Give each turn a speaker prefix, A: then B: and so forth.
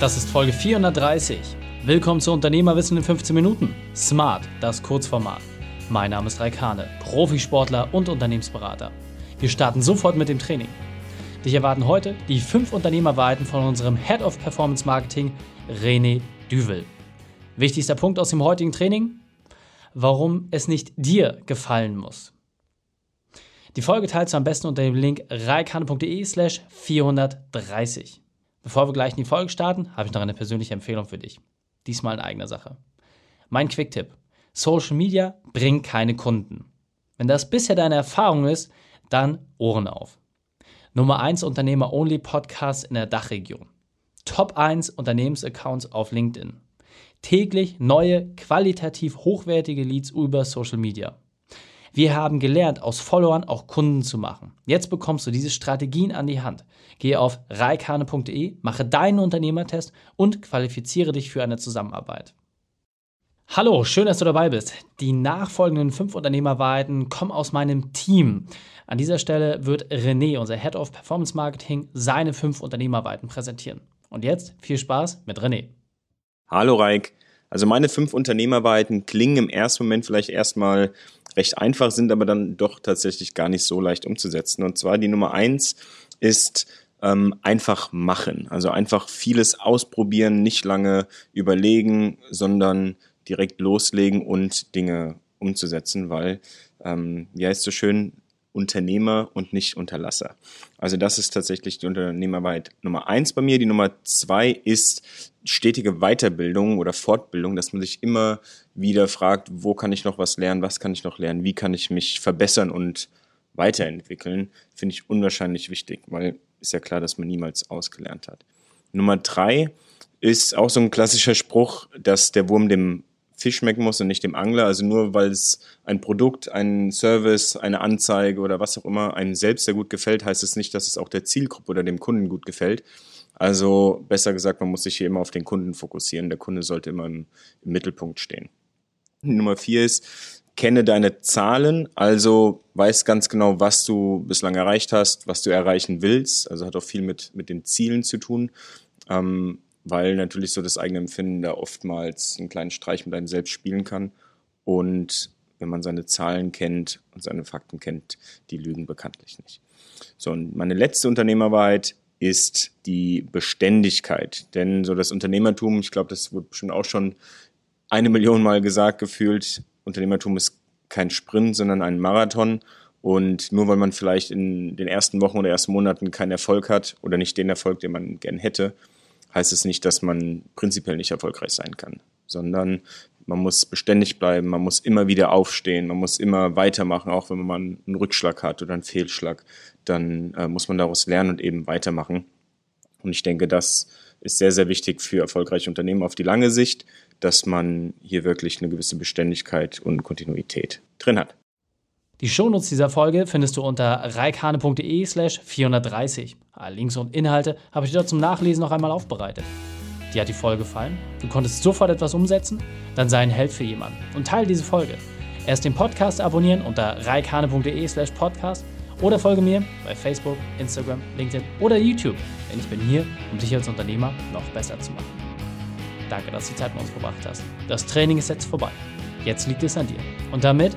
A: Das ist Folge 430. Willkommen zu Unternehmerwissen in 15 Minuten. Smart, das Kurzformat. Mein Name ist Raikane, Profisportler und Unternehmensberater. Wir starten sofort mit dem Training. Dich erwarten heute die fünf Unternehmerweiten von unserem Head of Performance Marketing, René Düvel. Wichtigster Punkt aus dem heutigen Training? Warum es nicht dir gefallen muss. Die Folge teilst du am besten unter dem Link reikane.de slash 430. Bevor wir gleich in die Folge starten, habe ich noch eine persönliche Empfehlung für dich. Diesmal in eigener Sache. Mein Quick-Tipp. Social Media bringt keine Kunden. Wenn das bisher deine Erfahrung ist, dann Ohren auf. Nummer 1 Unternehmer-Only Podcast in der Dachregion. Top 1 Unternehmensaccounts auf LinkedIn. Täglich neue, qualitativ hochwertige Leads über Social Media. Wir haben gelernt, aus Followern auch Kunden zu machen. Jetzt bekommst du diese Strategien an die Hand. Gehe auf reikane.de, mache deinen Unternehmertest und qualifiziere dich für eine Zusammenarbeit. Hallo, schön, dass du dabei bist. Die nachfolgenden fünf Unternehmerwahrheiten kommen aus meinem Team. An dieser Stelle wird René, unser Head of Performance Marketing, seine fünf Unternehmerweiten präsentieren. Und jetzt viel Spaß mit René.
B: Hallo Reik. Also meine fünf Unternehmerweiten klingen im ersten Moment vielleicht erstmal recht einfach, sind aber dann doch tatsächlich gar nicht so leicht umzusetzen. Und zwar die Nummer eins ist ähm, einfach machen. Also einfach vieles ausprobieren, nicht lange überlegen, sondern direkt loslegen und Dinge umzusetzen, weil, ähm, wie heißt es so schön, Unternehmer und nicht Unterlasser. Also das ist tatsächlich die Unternehmerarbeit Nummer eins bei mir. Die Nummer zwei ist stetige Weiterbildung oder Fortbildung, dass man sich immer wieder fragt, wo kann ich noch was lernen, was kann ich noch lernen, wie kann ich mich verbessern und weiterentwickeln, finde ich unwahrscheinlich wichtig, weil ist ja klar, dass man niemals ausgelernt hat. Nummer drei ist auch so ein klassischer Spruch, dass der Wurm dem Fisch schmecken muss und nicht dem Angler. Also nur weil es ein Produkt, ein Service, eine Anzeige oder was auch immer einem selbst sehr gut gefällt, heißt es nicht, dass es auch der Zielgruppe oder dem Kunden gut gefällt. Also besser gesagt, man muss sich hier immer auf den Kunden fokussieren. Der Kunde sollte immer im, im Mittelpunkt stehen. Nummer vier ist, kenne deine Zahlen, also weiß ganz genau, was du bislang erreicht hast, was du erreichen willst. Also hat auch viel mit, mit den Zielen zu tun. Ähm, weil natürlich so das eigene Empfinden da oftmals einen kleinen Streich mit einem selbst spielen kann. Und wenn man seine Zahlen kennt und seine Fakten kennt, die lügen bekanntlich nicht. So, und meine letzte Unternehmerwahrheit ist die Beständigkeit. Denn so das Unternehmertum, ich glaube, das wird bestimmt auch schon eine Million Mal gesagt, gefühlt, Unternehmertum ist kein Sprint, sondern ein Marathon. Und nur weil man vielleicht in den ersten Wochen oder ersten Monaten keinen Erfolg hat oder nicht den Erfolg, den man gern hätte, heißt es nicht, dass man prinzipiell nicht erfolgreich sein kann, sondern man muss beständig bleiben, man muss immer wieder aufstehen, man muss immer weitermachen, auch wenn man einen Rückschlag hat oder einen Fehlschlag, dann äh, muss man daraus lernen und eben weitermachen. Und ich denke, das ist sehr, sehr wichtig für erfolgreiche Unternehmen auf die lange Sicht, dass man hier wirklich eine gewisse Beständigkeit und Kontinuität drin hat.
A: Die Shownotes dieser Folge findest du unter reikane.de slash 430. Alle Links und Inhalte habe ich dir zum Nachlesen noch einmal aufbereitet. Dir hat die Folge gefallen? Du konntest sofort etwas umsetzen? Dann sei ein Held für jemanden und teile diese Folge. Erst den Podcast abonnieren unter reikane.de slash podcast oder folge mir bei Facebook, Instagram, LinkedIn oder YouTube, denn ich bin hier, um dich als Unternehmer noch besser zu machen. Danke, dass du die Zeit mit uns verbracht hast. Das Training ist jetzt vorbei. Jetzt liegt es an dir. Und damit